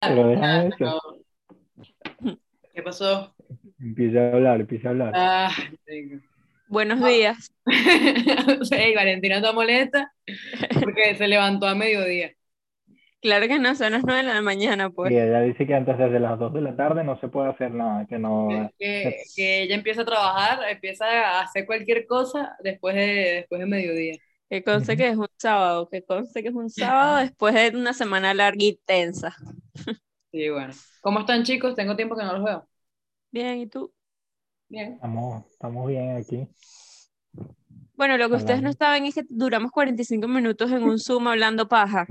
Eso. no. ¿Qué pasó? Empieza a hablar, empieza a hablar. Ah. Buenos días. Sí, Valentina está molesta porque se levantó a mediodía. Claro que no, son las 9 de la mañana, pues. Y ella dice que antes de las 2 de la tarde no se puede hacer nada, que no... Que, que ella empieza a trabajar, empieza a hacer cualquier cosa después de, después de mediodía. Que conste que es un sábado, que conste que es un sábado después de una semana larga y tensa. Sí, bueno. ¿Cómo están, chicos? Tengo tiempo que no los veo. Bien, ¿y tú? Bien. Estamos, estamos bien aquí. Bueno, lo que ustedes no saben es que duramos 45 minutos en un Zoom hablando paja.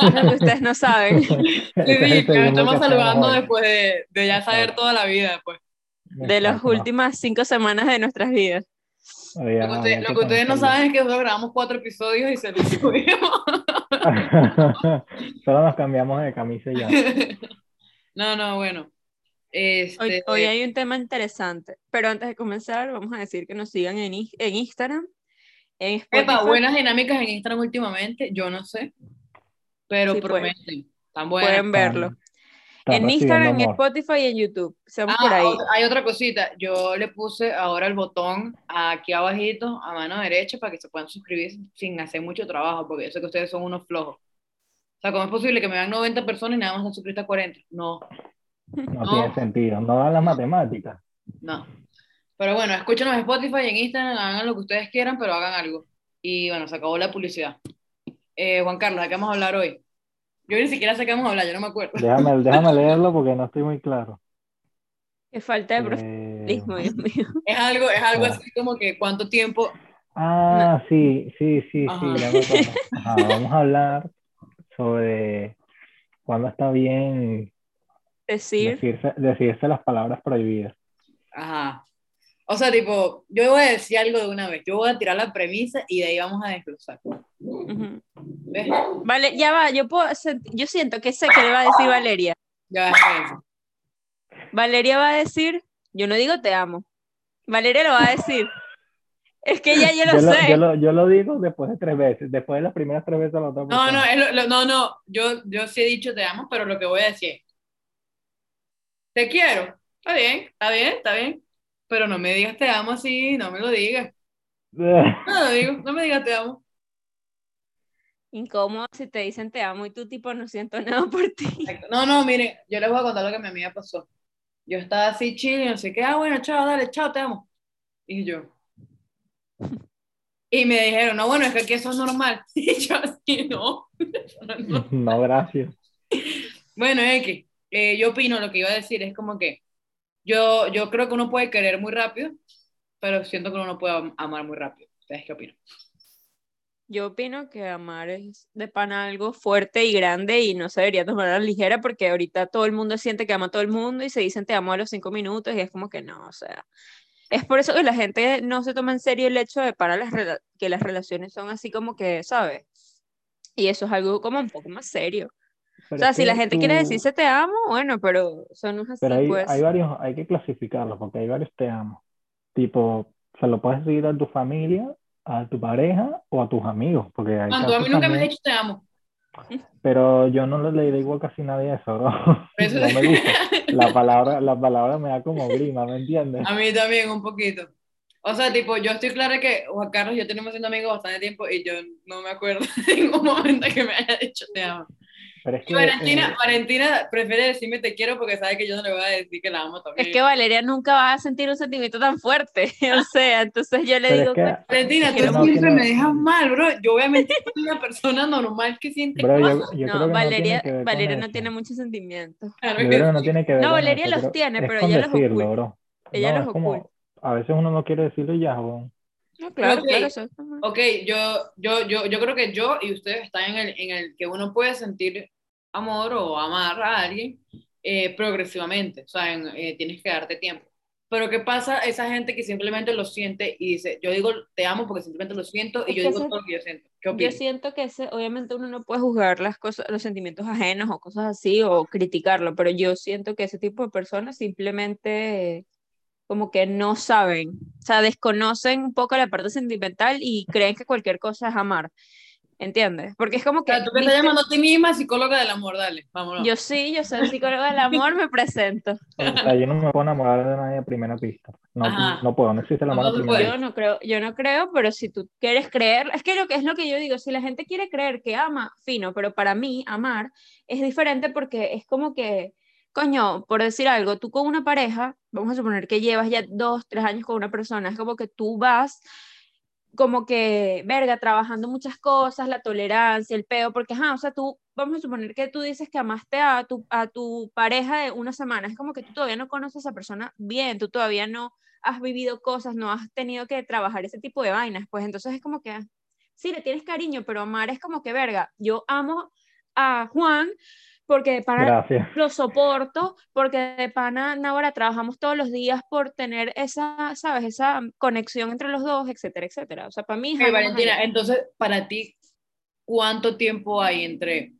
Es lo que ustedes no saben. Sí, Ese es el sí, que nos estamos saludando después de, de ya saber toda la vida, pues. De las últimas cinco semanas de nuestras vidas. Lo que, ajá, usted- había lo que que ustedes no saben es que nosotros grabamos cuatro episodios y se los subimos. Solo nos cambiamos de camisa y ya. No, no, bueno. Este, Hoy, hoy hay un tema interesante, pero antes de comenzar vamos a decir que nos sigan en, Ins- en Instagram, en epa, buenas dinámicas en Instagram últimamente, yo no sé, pero Sí, pueden. prometen. Están buenas. Pueden verlo. Está En Instagram, en. Spotify y en YouTube. Estamos Ah, por ahí. otra- hay otra cosita. Yo le puse ahora el botón aquí abajito, a mano derecha, para que se puedan suscribir sin hacer mucho trabajo, porque yo sé que ustedes son unos flojos. O sea, ¿cómo es posible que me vean 90 personas y nada más se suscribiste a 40? No, No No. tiene sentido. No dan las matemáticas. no. Pero bueno, escúchenos en Spotify y en Instagram, hagan lo que ustedes quieran, pero hagan algo. Y bueno, se acabó la publicidad. Eh, Juan Carlos, ¿de qué vamos a hablar hoy? Yo ni siquiera sé qué vamos a hablar, yo no me acuerdo. Déjame, déjame leerlo porque no estoy muy claro. Qué falta de Eh, profesionalismo, Dios mío. Es algo, es algo Ah. así como que cuánto tiempo. Ah, sí, sí, sí, sí, Ajá. ya me acuerdo. Ajá, vamos a hablar sobre cuándo está bien Decir, decirse, decirse las palabras prohibidas. Ajá. O sea, tipo, yo voy a decir algo de una vez. Yo voy a tirar la premisa y de ahí vamos a desglosar. ¿Ves? Vale, ya va, yo puedo yo siento que sé que le va a decir Valeria. Ya. Valeria va a decir, yo no digo te amo. Valeria lo va a decir. Es que ya yo lo Yo lo, sé. yo, lo, yo lo digo después de tres veces. Después de las primeras tres veces la otra No, no, es lo- lo- no, no. Yo, yo sí he dicho te amo, pero lo que voy a decir es, te quiero. Está bien, está bien, está bien. Pero no me digas te amo así, no me lo digas. No lo digo, no me digas te amo. Incómodo si te dicen te amo y tú tipo no siento nada por ti. No, no, miren, yo les voy a contar lo que a mi amiga pasó. Yo estaba así chill y no sé qué, ah, bueno, chao, dale, chao, te amo. Y yo. Y me dijeron, no, bueno, es que aquí eso es normal. Y yo así, no. no es gracias. Bueno, X, eh, yo opino, lo que iba a decir es como que yo, yo creo que uno puede querer muy rápido, pero siento que uno no puede am- amar muy rápido. ¿Ustedes qué opinan? Yo opino que amar es de pana algo fuerte y grande y no se debería tomar a la ligera porque ahorita todo el mundo siente que ama a todo el mundo y se dicen te amo a los cinco minutos y es como que no, o sea, es por eso que la gente no se toma en serio el hecho de para las que las relaciones son así como que, ¿sabes? Y eso es algo como un poco más serio. O Pero sea, es si la gente quiere tú- decirse te amo, bueno, pero no es así, Pero hay, pues. hay varios, hay que clasificarlos porque hay varios te amo. Tipo, se lo puedes decir a tu familia, a tu pareja o a tus amigos, porque hay Juan, tú a mí nunca me has dicho te amo. Pero yo no le digo casi nadie eso, eso- No me gusta. La palabra, la palabra me da como grima, ¿me entiendes? A mí también, un poquito. O sea, tipo, yo estoy clara que Juan Carlos y yo tenemos siendo amigos bastante tiempo y yo no me acuerdo de ningún momento que me haya dicho te amo. Pero es Y que Valentina, eh, Valentina prefiere decirme te quiero porque sabe que yo no le voy a decir que la amo también. Es que Valeria nunca va a sentir un sentimiento tan fuerte, o sea, entonces yo le pero digo, es que, "Coño, Valentina, tú no, siempre no- me dejas mal, bro. Yo obviamente soy una persona normal que siente bro, cosas. yo no, Valeria, no Valeria no tiene muchos sentimientos. Claro Yo que creo que no tiene que ver No, Valeria eso, los tiene, pero ella los decirlo, oculta. bro. Ella No, los es como, a veces uno no quiere decirlo y ya, bro. No, claro, Ok. claro, eso es normal. Ok, yo, yo, yo, yo creo que yo y ustedes están en el, en el que uno puede sentir amor o amar a alguien eh, progresivamente. O sea, en, eh, tienes que darte tiempo. Pero ¿qué pasa esa gente que simplemente lo siente y dice, yo digo te amo porque simplemente lo siento y yo digo ese- todo lo que yo siento? ¿Qué Yo siento que ese, obviamente uno no puede juzgar las cosas, los sentimientos ajenos o cosas así o criticarlo, pero yo siento que ese tipo de personas simplemente como que no saben, o sea, desconocen un poco la parte sentimental y creen que cualquier cosa es amar. ¿Entiendes? Porque es como O que... sea, tú te ¿viste? estás llamando a ti misma psicóloga del amor, dale, vámonos. Yo sí, yo soy psicóloga del amor, me presento. O sea, yo no me puedo enamorar de nadie a primera pista. No, Ajá. no puedo, no existe el amor No a se primera. Yo no creo, yo no creo, pero si tú quieres creer, es que lo que es lo que yo digo, si la gente quiere creer que ama, fino, pero para mí amar es diferente porque es como que, coño, por decir algo, tú con una pareja, vamos a suponer que llevas ya dos, tres años con una persona, es como que tú vas como que, verga, trabajando muchas cosas, la tolerancia, el peo, porque, ajá, o sea, tú, vamos a suponer que tú dices que amaste a tu, a tu pareja de una semana, es como que tú todavía no conoces a esa persona bien, tú todavía no has vivido cosas, no has tenido que trabajar ese tipo de vainas, pues entonces es como que, sí, le tienes cariño, pero amar es como que, verga, yo amo a Juan porque de pana Gracias. lo soporto, porque de pana ahora trabajamos todos los días por tener esa, ¿sabes? Esa conexión entre los dos, etcétera, etcétera. O sea, para mí más Valentina, allá. entonces, para ti, ¿cuánto tiempo hay entre...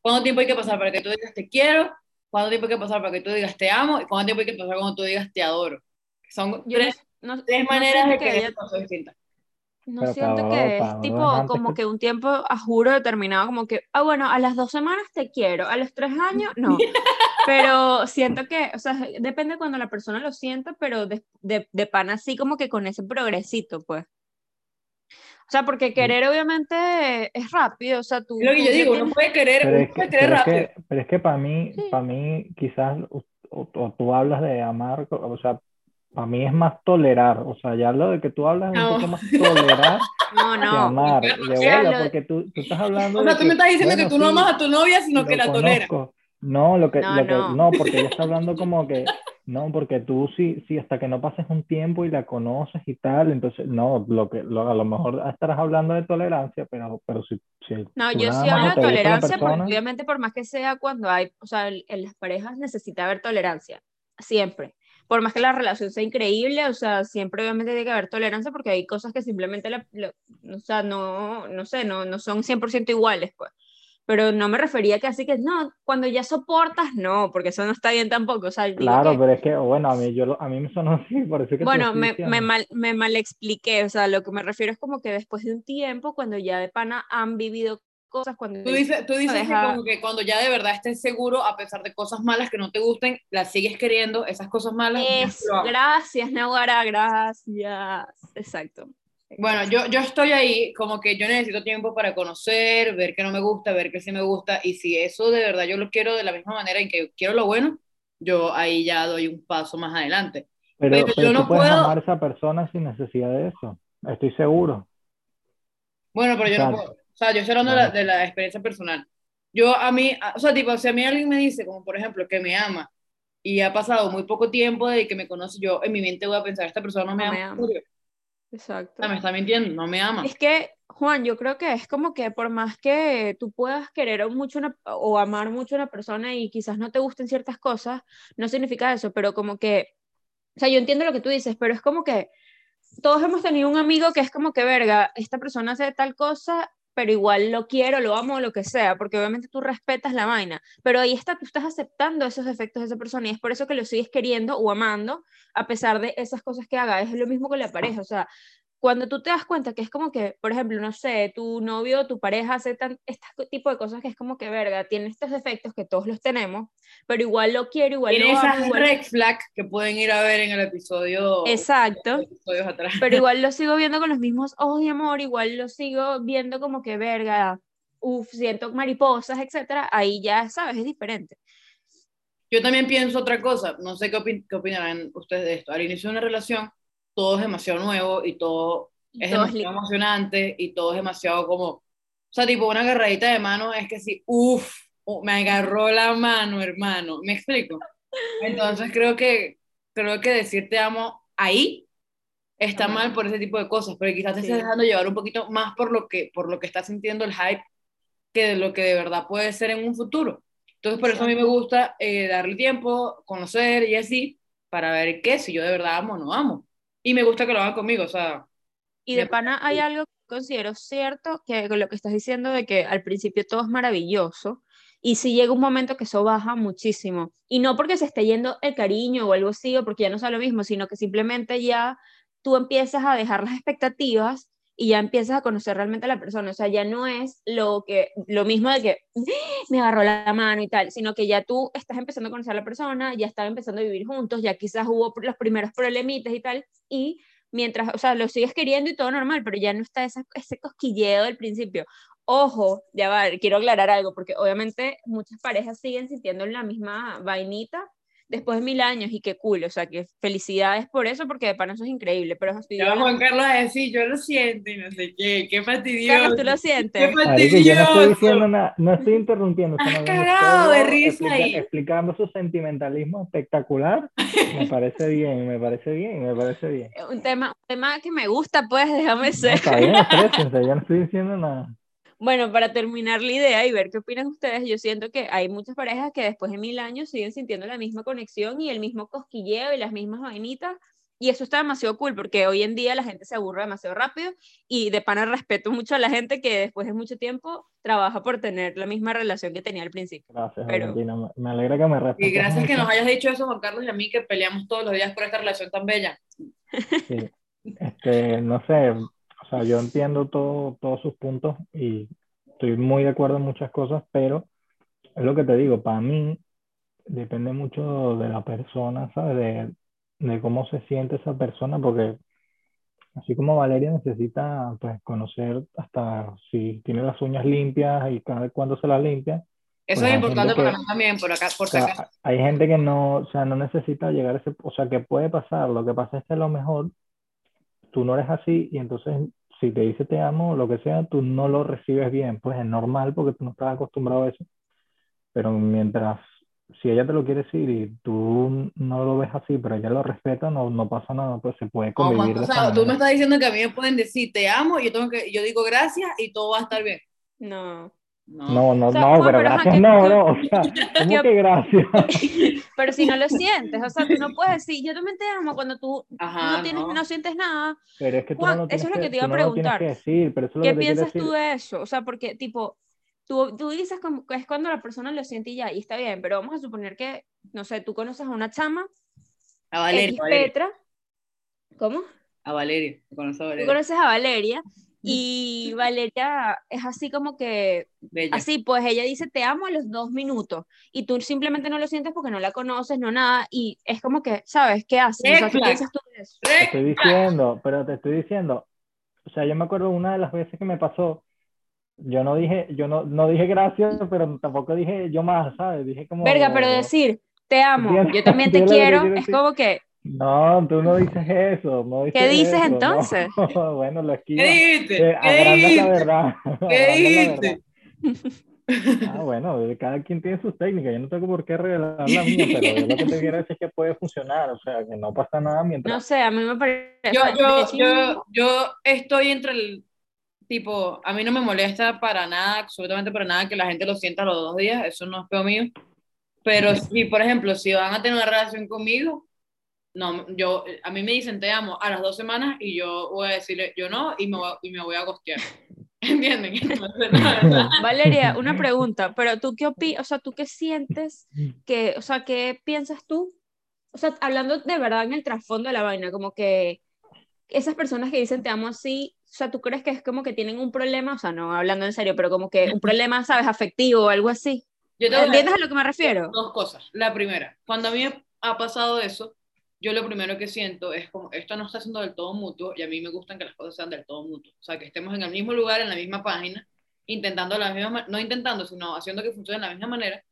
¿Cuánto tiempo hay que pasar para que tú digas te quiero? ¿Cuánto tiempo hay que pasar para que tú digas te amo? ¿Y cuánto tiempo hay que pasar cuando tú digas te adoro? Son Yo tres, no, tres no maneras de que que ella- esa cosa es distinta. No Pero siento para- que para es tipo como que- un tiempo a juro determinado, como que, ah, bueno, a las dos semanas te quiero, a los tres años no. Pero siento que, o sea, depende cuando la persona lo sienta, pero de, de, de pana así como que con ese progresito, pues. O sea, porque querer obviamente es rápido, o sea, tú... Es lo que yo digo, uno puede querer, Pero uno es que, puede querer pero es rápido. que, pero es que para mí, Sí. para mí quizás, o, o- o tú hablas de amar, o sea, para mí es más tolerar, o sea, ya lo de que tú hablas es No. un poco más tolerar No, que no. amar, claro, de bola, lo- porque tú, tú estás hablando O de sea, tú me que, estás diciendo bueno, que tú no sí, amas a tu novia, sino que la toleras. No, lo que, No, lo que, no. no, porque ella está hablando como que, no, porque tú sí, sí, hasta que no pases un tiempo y la conoces y tal, entonces, no, lo que, lo, a lo mejor estarás hablando de tolerancia, pero, pero si, si No, yo sí hablo de tolerancia, porque persona, obviamente por más que sea cuando hay, o sea, en las parejas necesita haber tolerancia, siempre. Por más que la relación sea increíble, o sea, siempre obviamente tiene que haber tolerancia porque hay cosas que simplemente, la- lo- o sea, no, no sé, no, no son 100% iguales, pues. Pero no me refería que así que, no, cuando ya soportas, no, porque eso no está bien tampoco, o sea, Claro, que- pero es que, bueno, a mí, yo, a mí me sonó así, por eso es que Bueno, me, me, mal, me mal expliqué, o sea, lo que me refiero es como que después de un tiempo, cuando ya de pana han vivido cosas, cuando Tú dices, tú dices que Deja- como que cuando ya de verdad estés seguro, a pesar de cosas malas que no te gusten, las sigues queriendo, esas cosas malas. Es, gracias, Nahuara, gracias. Exacto. Bueno, yo, yo estoy ahí, como que yo necesito tiempo para conocer, ver que no me gusta, ver que sí me gusta, y si eso de verdad yo lo quiero de la misma manera en que quiero lo bueno, yo ahí ya doy un paso más adelante. Pero, pero pero yo no tú puedes puedo- amar a esa persona sin necesidad de eso, estoy seguro. Bueno, pero yo no Exacto. puedo. O sea, yo estoy hablando de la, de la experiencia personal. Yo a mí, a- o sea, tipo, si a mí alguien me dice, como por ejemplo, que me ama, y ha pasado muy poco tiempo de que me conoce, yo en mi mente voy a pensar, esta persona no me No ama. me ama. Exacto. O sea, me está mintiendo, no me ama. Es que, Juan, yo creo que es como que por más que tú puedas querer mucho una, o amar mucho a una persona y quizás no te gusten ciertas cosas, no significa eso, pero como que, o sea, yo entiendo lo que tú dices, pero es como que todos hemos tenido un amigo que es como que, verga, esta persona hace tal cosa, pero igual lo quiero, lo amo, lo que sea, porque obviamente tú respetas la vaina, pero ahí está, tú estás aceptando esos defectos de esa persona y es por eso que lo sigues queriendo o amando a pesar de esas cosas que haga. Es lo mismo con la pareja, o sea, cuando tú te das cuenta que es como que, por ejemplo, no sé, tu novio tu pareja hace tan, este tipo de cosas que es como que, verga, tiene estos defectos que todos los tenemos, pero igual lo quiero, igual Tiene lo amo, esas igual- red flags que pueden ir a ver en el episodio. Exacto. episodios atrás. pero igual lo sigo viendo con los mismos ojos de amor, igual lo sigo viendo como que, verga, uff, siento mariposas, etcétera, ahí ya, ¿sabes? Es diferente. Yo también pienso otra cosa, no sé qué, opin- qué opinarán ustedes de esto. Al inicio de una relación, todo es demasiado nuevo y todo es Todo es demasiado emocionante y todo es demasiado como, o sea, tipo una agarradita de mano es que sí, uff, me agarró la mano, hermano, ¿me explico? Entonces creo que, creo que decir te amo ahí está mal. por ese tipo de cosas, pero quizás te Sí. estés dejando llevar un poquito más por lo que, por lo que está sintiendo el hype que de lo que de verdad puede ser en un futuro. Entonces, por eso a mí me gusta eh, darle tiempo, conocer y así, para ver qué, si yo de verdad amo o no amo. Y me gusta que lo hagan conmigo, o sea, Y de pana hay algo que considero cierto, que con lo que estás diciendo de que al principio todo es maravilloso y si llega un momento que eso baja muchísimo. Y no porque se esté yendo el cariño o algo así, o porque ya no sea lo mismo, sino que simplemente ya tú empiezas a dejar las expectativas y ya empiezas a conocer realmente a la persona, o sea, ya no es lo que lo mismo de que me agarró la mano y tal, sino que ya tú estás empezando a conocer a la persona, ya están empezando a vivir juntos, ya quizás hubo los primeros problemitas y tal y mientras, o sea, lo sigues queriendo y todo normal, pero ya no está ese cosquilleo del principio. Ojo, ya va, quiero aclarar algo, porque obviamente muchas parejas siguen sintiendo la misma vainita después de mil años y qué cool, o sea, que felicidades por eso, porque de pan eso es increíble, pero estoy Juan Carlos a decir, yo lo siento y no sé qué, qué fastidioso. Carlos, tú lo sientes. Qué fastidioso. yo no estoy diciendo nada, no estoy interrumpiendo. Has cagado de risa ahí. Explicando su sentimentalismo espectacular, me parece bien, me parece bien, me parece bien. Un tema, un tema que me gusta, pues, déjame ser. No, está bien, yo no estoy diciendo nada. Bueno, para terminar la idea y ver qué opinan ustedes, yo siento que hay muchas parejas que después de mil años siguen sintiendo la misma conexión y el mismo cosquilleo y las mismas vainitas. Y eso está demasiado cool porque hoy en día la gente se aburre demasiado rápido y de pana respeto mucho a la gente que después de mucho tiempo trabaja por tener la misma relación que tenía al principio. Gracias, Pero... Me alegra que me respetes. Y gracias que nos hayas dicho eso, Juan Carlos, y a mí que peleamos todos los días por esta relación tan bella. Sí. Este, no sé, o sea, yo entiendo todo, todos sus puntos y estoy muy de acuerdo en muchas cosas, pero es lo que te digo, para mí depende mucho de la persona, ¿sabes? De, de cómo se siente esa persona, porque así como Valeria necesita pues conocer hasta si tiene las uñas limpias y cada cuándo se las limpia. Eso pues es importante para mí también, por acá, por acá. Hay gente que no, o sea, no necesita llegar a ese, o sea, que puede pasar, lo que pasa es que a lo mejor tú no eres así y entonces si te dice te amo o lo que sea, tú no lo recibes bien, pues es normal porque tú no estás acostumbrado a eso. Pero mientras, si ella te lo quiere decir y tú no lo ves así, pero ella lo respeta, no, no pasa nada, pues se puede convivir. o sea, tú me estás diciendo que a mí me pueden decir te amo y yo, tengo que, yo digo gracias y todo va a estar bien. No. No, no, no, pero, gracias no, bro. O sea, ¿cómo que gracias? pero si no lo sientes, o sea, tú no puedes decir, yo también te amo cuando tú no, tienes, no. sientes nada. Pero es que tú no lo eso es lo que te iba a preguntar. decir, pero eso ¿Qué lo piensas tú de eso? O sea, porque, tipo, tú, tú dices como que es cuando la persona lo siente y ya, y está bien, pero vamos a suponer que, no sé, tú conoces a una chama, a Valeria, Petra, ¿cómo? A Valeria, conoces a Valeria. Tú conoces a Valeria, y Valeria es así como que, así, pues ella dice, te amo a los dos minutos. Y tú simplemente no lo sientes porque no la conoces, no nada. Y es como que, ¿sabes qué haces? O piensas tú de eso? Te estoy diciendo, pero te estoy diciendo. O sea, yo me acuerdo una de las veces que me pasó. Yo no dije, yo no, no dije gracias, pero tampoco dije yo más, ¿sabes? Dije como. Verga, pero decir, te amo, yo también te quiero, es como que no, tú no dices eso. No dices ¿Qué dices entonces? bueno, lo esquiva. ¿Qué dijiste? Eh, ¿Qué la verdad. ¿Qué dijiste? Ah, bueno, cada quien tiene sus técnicas. Yo no tengo por qué revelar la mía, pero lo que te quiero decir es que puede funcionar. O sea, que no pasa nada mientras. No sé, a mí me parece. Yo, yo, yo, yo estoy entre el. Tipo, a mí no me molesta para nada, absolutamente para nada, que la gente lo sienta los dos días. Eso no es peor mío. Pero si, por ejemplo, si van a tener una relación conmigo, no, yo, a mí me dicen te amo a las dos semanas y yo voy a decirle yo no y me voy, y me voy a gostear. ¿Entienden? Valeria, una pregunta, pero tú qué opinas, o sea, tú qué sientes, que, o sea, qué piensas tú, o sea, hablando de verdad en el trasfondo de la vaina, como que esas personas que dicen te amo así, o sea, tú crees que es como que tienen un problema, o sea, no hablando en serio, pero como que un problema, ¿sabes? Afectivo o algo así. Yo ¿Entiendes a lo que me refiero? Dos cosas. La primera, cuando a mí ha pasado eso, yo lo primero que siento es como, esto no está siendo del todo mutuo y a mí me gustan que las cosas sean del todo mutuo. O sea, que estemos en el mismo lugar, en la misma página, intentando la misma, no intentando, sino haciendo que funcione de la misma manera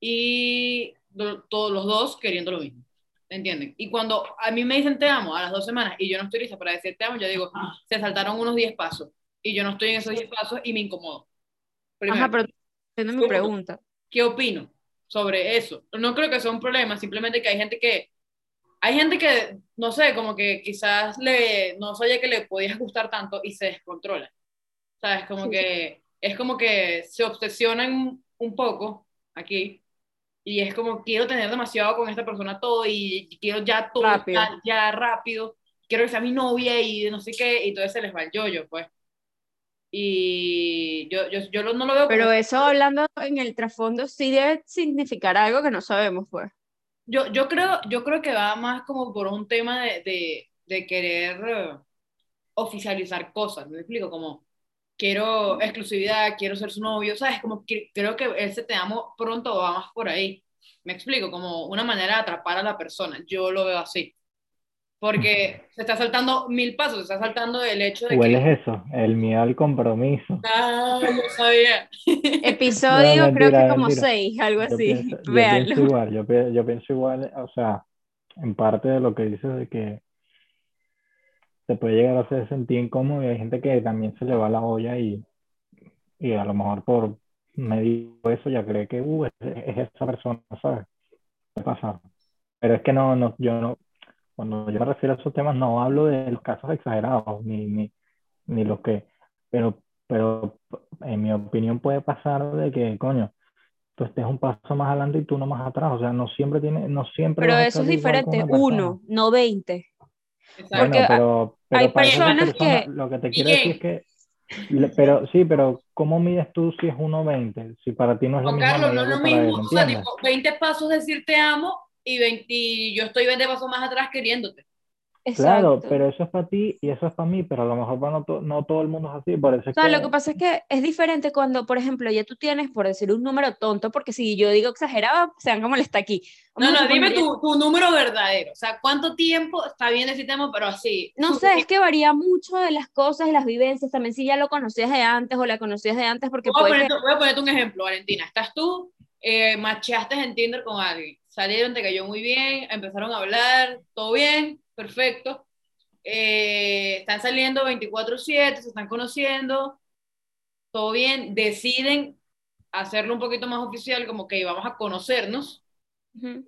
y todos los dos queriendo lo mismo. ¿Entienden? Y cuando a mí me dicen te amo a las dos semanas y yo no estoy lista para decir te amo, yo digo, se saltaron unos 10 pasos y yo no estoy en esos 10 pasos y me incomodo. Ajá, pero tengo mi pregunta. ¿Qué opino sobre eso? No creo que sea un problema, simplemente que hay gente que hay gente que, no sé, como que quizás le, no sabía que le podías gustar tanto y se descontrola. ¿Sabes? Como que es como que se obsesionan un poco aquí y es como quiero tener demasiado con esta persona todo y quiero ya todo rápido. Ya, rápido, quiero que sea mi novia y no sé qué, y todo se les va el yo-yo, pues. Y yo, yo, yo no lo veo. Pero eso hablando en el trasfondo sí debe significar algo que no sabemos, pues. Yo, yo, creo, yo creo que va más como por un tema de, de, de querer, oficializar cosas, ¿me explico? Como quiero exclusividad, quiero ser su novio, ¿sabes? Como que, creo que ese te amo pronto va más por ahí. Me explico, como una manera de atrapar a la persona. Yo lo veo así. Porque se está saltando mil pasos, se está saltando el hecho de ¿Cuál que... es eso? El miedo al compromiso. Ah, yo sabía. Episodio No, creo mentira, que como mentira. seis, algo Yo así. pienso, yo pienso igual, yo, yo pienso igual, o sea, en parte de lo que dices de que se puede llegar a hacer sentir incómodo y hay gente que también se le va la olla y, y a lo mejor por medio de eso ya cree que uh, es, es esa persona, ¿sabes? Puede pasar. Pero es que no, no, yo no, cuando yo me refiero a esos temas no hablo de los casos exagerados ni, ni, ni los que, pero, pero en mi opinión puede pasar de que, coño, tú estés un paso más adelante y tú no más atrás, o sea, no siempre tiene, no siempre Pero eso es diferente, uno, no veinte. Bueno, pero, pero hay personas personas, que- lo que te quiero decir es que, pero sí, pero ¿cómo mides tú si es 1.20? Si para ti no es Juan misma Carlos, no es lo mismo, o sea, tipo, 20 pasos decir te amo y 20, y yo estoy 20 pasos más atrás queriéndote. Claro, Exacto. pero eso es para ti y eso es para mí, pero a lo mejor para no, to- no todo el mundo es así, por eso es O sea, que... lo que pasa es que es diferente cuando, por ejemplo, ya tú tienes, por decir un número tonto, porque si yo digo exagerado, se van como le está aquí. No, Vamos a no, dime tu, tu número verdadero. O sea, ¿cuánto tiempo está bien decir te amo, pero así? No sé, es que varía mucho de las cosas y las vivencias. También si ya lo conocías de antes o la conocías de antes, porque Voy a, puede que... ponerte, voy a ponerte un ejemplo, Valentina. Estás tú, eh, macheaste en Tinder con alguien, salieron, te cayó muy bien, empezaron a hablar, todo bien, perfecto. Eh, están saliendo 24/7, se están conociendo, todo bien, deciden hacerlo un poquito más oficial, como que vamos a conocernos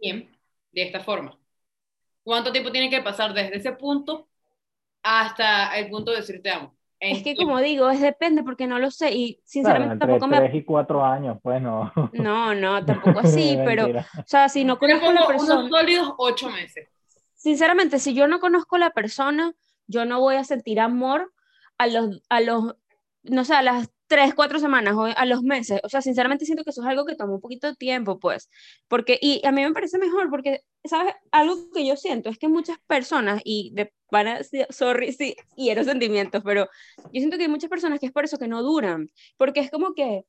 bien, de esta forma. ¿Cuánto tiempo tiene que pasar desde ese punto hasta el punto de decir te amo? Es que como digo, es depende porque no lo sé y Claro, sinceramente entre tampoco me... 3 y 4 años, pues no. No, no, tampoco así, pero, o sea, si no conozco a la persona... unos sólidos ocho meses. sinceramente, si yo no conozco a la persona, yo no voy a sentir amor a los, a los, no sé, a las tres, cuatro semanas o a los meses. O sea, sinceramente siento que eso es algo que toma un poquito de tiempo, pues. Porque, y a mí me parece mejor porque, ¿sabes? Algo que yo siento es que muchas personas, y de, van a, decir, sorry, sí, quiero sentimientos, pero yo siento que hay muchas personas que es por eso que no duran. Porque es como que,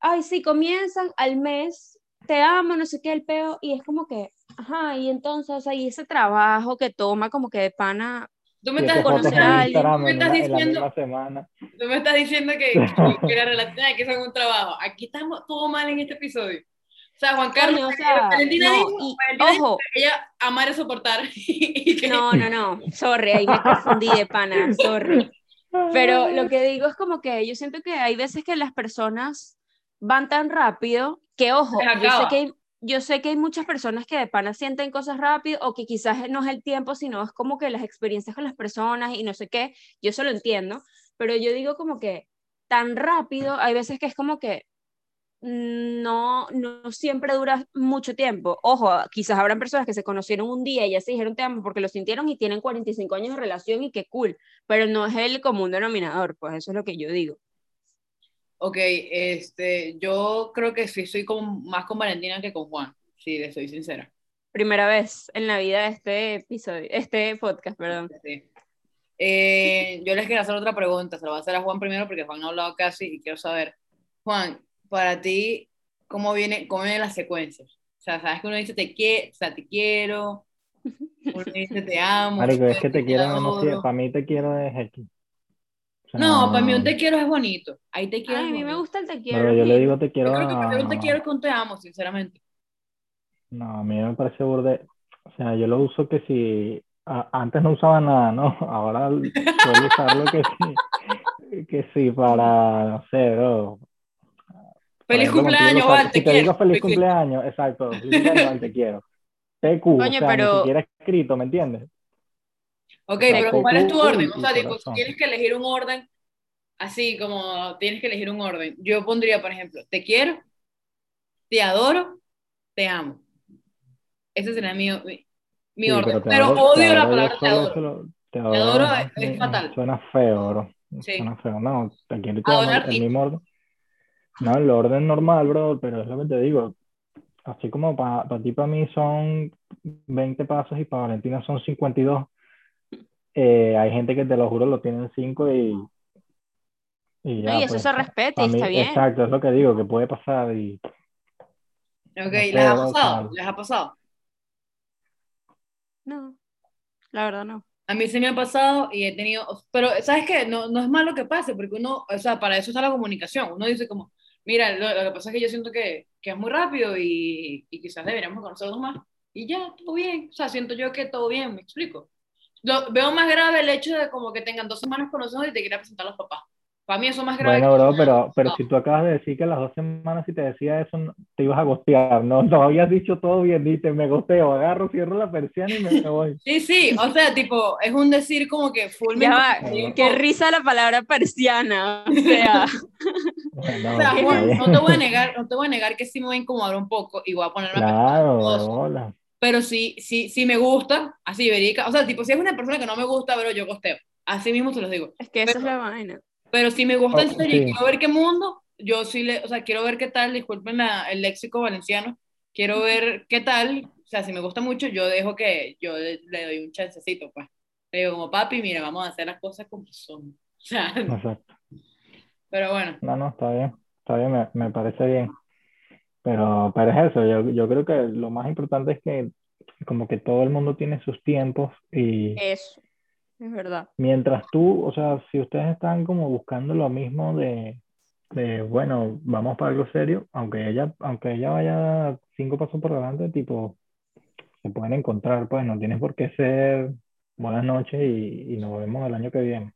ay, sí, comienzan al mes, te amo, no sé qué, el peo, y es como que, ajá, y entonces, o sea, y ese trabajo que toma como que de pana, Tú me estás, en a alguien, tú me estás diciendo, tú me estás diciendo que, que, que la relación hay que ser un trabajo. Aquí estamos todo mal en este episodio. O sea, Juan Carlos, Coño, o sea, Valentina, no, dijo, y Valentina dijo ojo, que ella amar es soportar. que- no, no, no, sorry, ahí me confundí de pana, sorry. Pero lo que digo es como que yo siento que hay veces que las personas van tan rápido que, ojo, yo sé que hay, yo sé que hay muchas personas que de pana sienten cosas rápido o que quizás no es el tiempo, sino es como que las experiencias con las personas y no sé qué, yo eso lo entiendo, pero yo digo como que tan rápido, hay veces que es como que no, no siempre dura mucho tiempo. Ojo, quizás habrán personas que se conocieron un día y ya se dijeron te amo porque lo sintieron y tienen 45 años de relación y qué cool, pero no es el común denominador, pues eso es lo que yo digo. Ok, este, yo creo que sí soy como más con Valentina que con Juan, si le soy sincera. Primera vez en la vida de este episodio, este podcast, perdón. Sí. Eh, yo les quiero hacer otra pregunta, se lo voy a hacer a Juan primero porque Juan no ha hablado casi y quiero saber, Juan, para ti, ¿cómo viene, cómo vienen las secuencias? O sea, sabes que uno dice te quiero, o sea, te quiero, uno dice te amo, Marico, es que dice te quiero, no para mí te quiero es X. O sea, No, para mí un te quiero es bonito. Ahí te quiero. Ay, a mí me gusta el te quiero. Pero yo le digo te Yo quiero creo que prefiero un te quiero con te amo, sinceramente. No, a mí me parece burde. O sea, yo lo uso que si. a- antes no usaba nada, ¿no? Ahora suelo usarlo que sí. Que sí, para. No sé, bro. Feliz ejemplo, cumpleaños, Val, te Si te quiero. digo feliz cumpleaños, exacto. Feliz cumpleaños, Val, te quiero. PQ, Coño, o sea, pero- ni siquiera escrito, ¿me entiendes? Ok, sea, pero ¿cuál es tu orden? O sea, corazón. tienes que elegir un orden, así como tienes que elegir un orden. Yo pondría, por ejemplo, te quiero, te adoro, te amo. Ese sería mi, mi, mi Sí, orden. te Pero, adoro- te odio la palabra te adoro. solo- te adoro adoro es- es fatal. Suena feo, bro. Sí. Suena feo. No, te te amo Adorar el mismo orden. No, el orden normal, bro, pero es lo que te digo. Así como para ti, para mí son 20 pasos y para Valentina son 52. Eh, hay gente que te lo juro lo tienen cinco y, y ya. No, y eso pues, se respeta y está bien. Exacto, es lo que digo, que puede pasar y Ok, No ¿les ha pasado? ¿Les ha pasado? No, la verdad no. A mí sí me ha pasado y he tenido, pero ¿sabes qué? No, no es malo que pase, porque uno, o sea, para eso está la comunicación. Uno dice como, mira, lo, lo que pasa es que yo siento que, que es muy rápido y, y quizás deberíamos conocernos más. Y ya, todo bien. O sea, siento yo que todo bien, me explico. Lo, veo más grave el hecho de como que tengan dos semanas conocidos y te quieran presentar a los papás. Para mí eso es más grave. Bueno, bro, pero, pero No. si tú acabas de decir que las dos semanas si te decía eso, te ibas a gostear, ¿no? No habías dicho todo bien, dices, me gosteo, agarro, cierro la persiana y me voy. Sí, sí, o sea, tipo, es un decir como que full Ya va, qué risa la palabra persiana. O sea, Bueno, O sea, Juan, no te voy a negar, no te voy a negar que sí me voy a incomodar un poco y voy a ponerme a pensar Claro, hola. Pero sí, sí, sí me gusta, así verica, o sea, tipo, si es una persona que no me gusta, pero yo costeo, así mismo se los digo, es que esa Pero- es la vaina. pero si me gusta Oh, serio y sí. quiero ver qué mundo, yo sí le, o sea, quiero ver qué tal, disculpen la- el léxico valenciano, quiero ver qué tal, o sea, si me gusta mucho, yo dejo que, yo le, le doy un chancecito, pues, le digo como, papi, mira, vamos a hacer las cosas como son, o sea, Exacto. pero bueno, No, no, está bien, está bien, me, me parece bien. Pero, pero es eso, yo, yo creo que lo más importante es que como que todo el mundo tiene sus tiempos y Eso, es verdad. mientras tú, o sea, si ustedes están como buscando lo mismo de, de, bueno, vamos para algo serio, aunque ella, aunque ella vaya cinco pasos por delante, tipo, se pueden encontrar, pues no tienes por qué ser buenas noches y, y nos vemos el año que viene.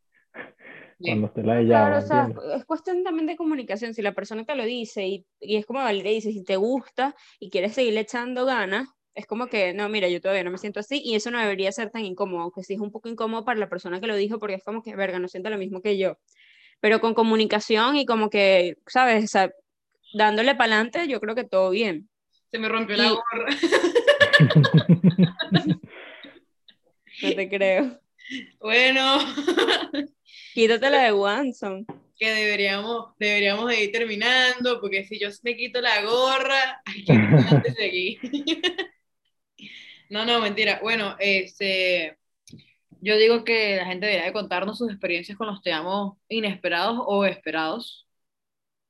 Cuando esté la de Claro, o sea, es cuestión también de comunicación. Si la persona te lo dice y, y es como Valeria dice, si te gusta y quieres seguirle echando ganas, es como que, no, mira, yo todavía no me siento así y eso no debería ser tan incómodo, aunque sí es un poco incómodo para la persona que lo dijo porque es como que, verga, no siento lo mismo que yo. Pero con comunicación y como que, ¿sabes? O sea, dándole para adelante, yo creo que todo bien. Se me rompió la Y- gorra. No te creo. Bueno, Quítate la de Wanson. que deberíamos, deberíamos de ir terminando, porque si yo me quito la gorra, hay que antes de aquí. No, no, mentira. Bueno, este, yo digo que la gente debería de contarnos sus experiencias con los te amo inesperados o esperados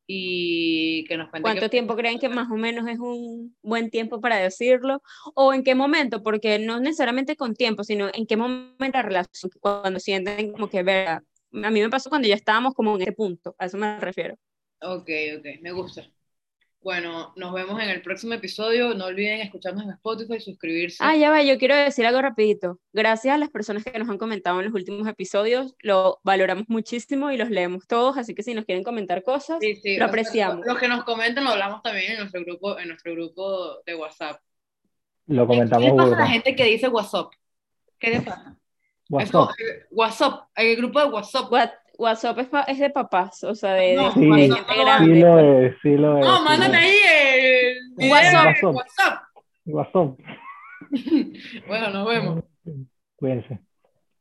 y que nos cuenten ¿Cuánto qué- tiempo creen que más o menos es un buen tiempo para decirlo? ¿O en qué momento? Porque no necesariamente con tiempo, sino en qué momento la relación, cuando sienten como que, verga, a mí me pasó cuando ya estábamos como en ese punto, a eso me refiero. Ok, ok, me gusta. Bueno, nos vemos en el próximo episodio. No olviden escucharnos en Spotify, suscribirse. Ah, ya va, yo quiero decir algo rapidito. Gracias a las personas que nos han comentado en los últimos episodios, lo valoramos muchísimo y los leemos todos, así que si nos quieren comentar cosas, Sí, sí, lo apreciamos. los que nos comentan lo hablamos también en nuestro grupo, en nuestro grupo de WhatsApp. Lo ¿Qué comentamos le pasa a la gente que dice WhatsApp? ¿Qué le pasa? What's Eso, up? eh, WhatsApp, el grupo de WhatsApp. What- WhatsApp es, pa- es de papás, o sea, de, No, de- de Sí, gente WhatsApp no grande. Sí lo pues. es, sí lo es. No, sí mándame ahí el WhatsApp. de WhatsApp. Bueno, nos vemos. Cuídense.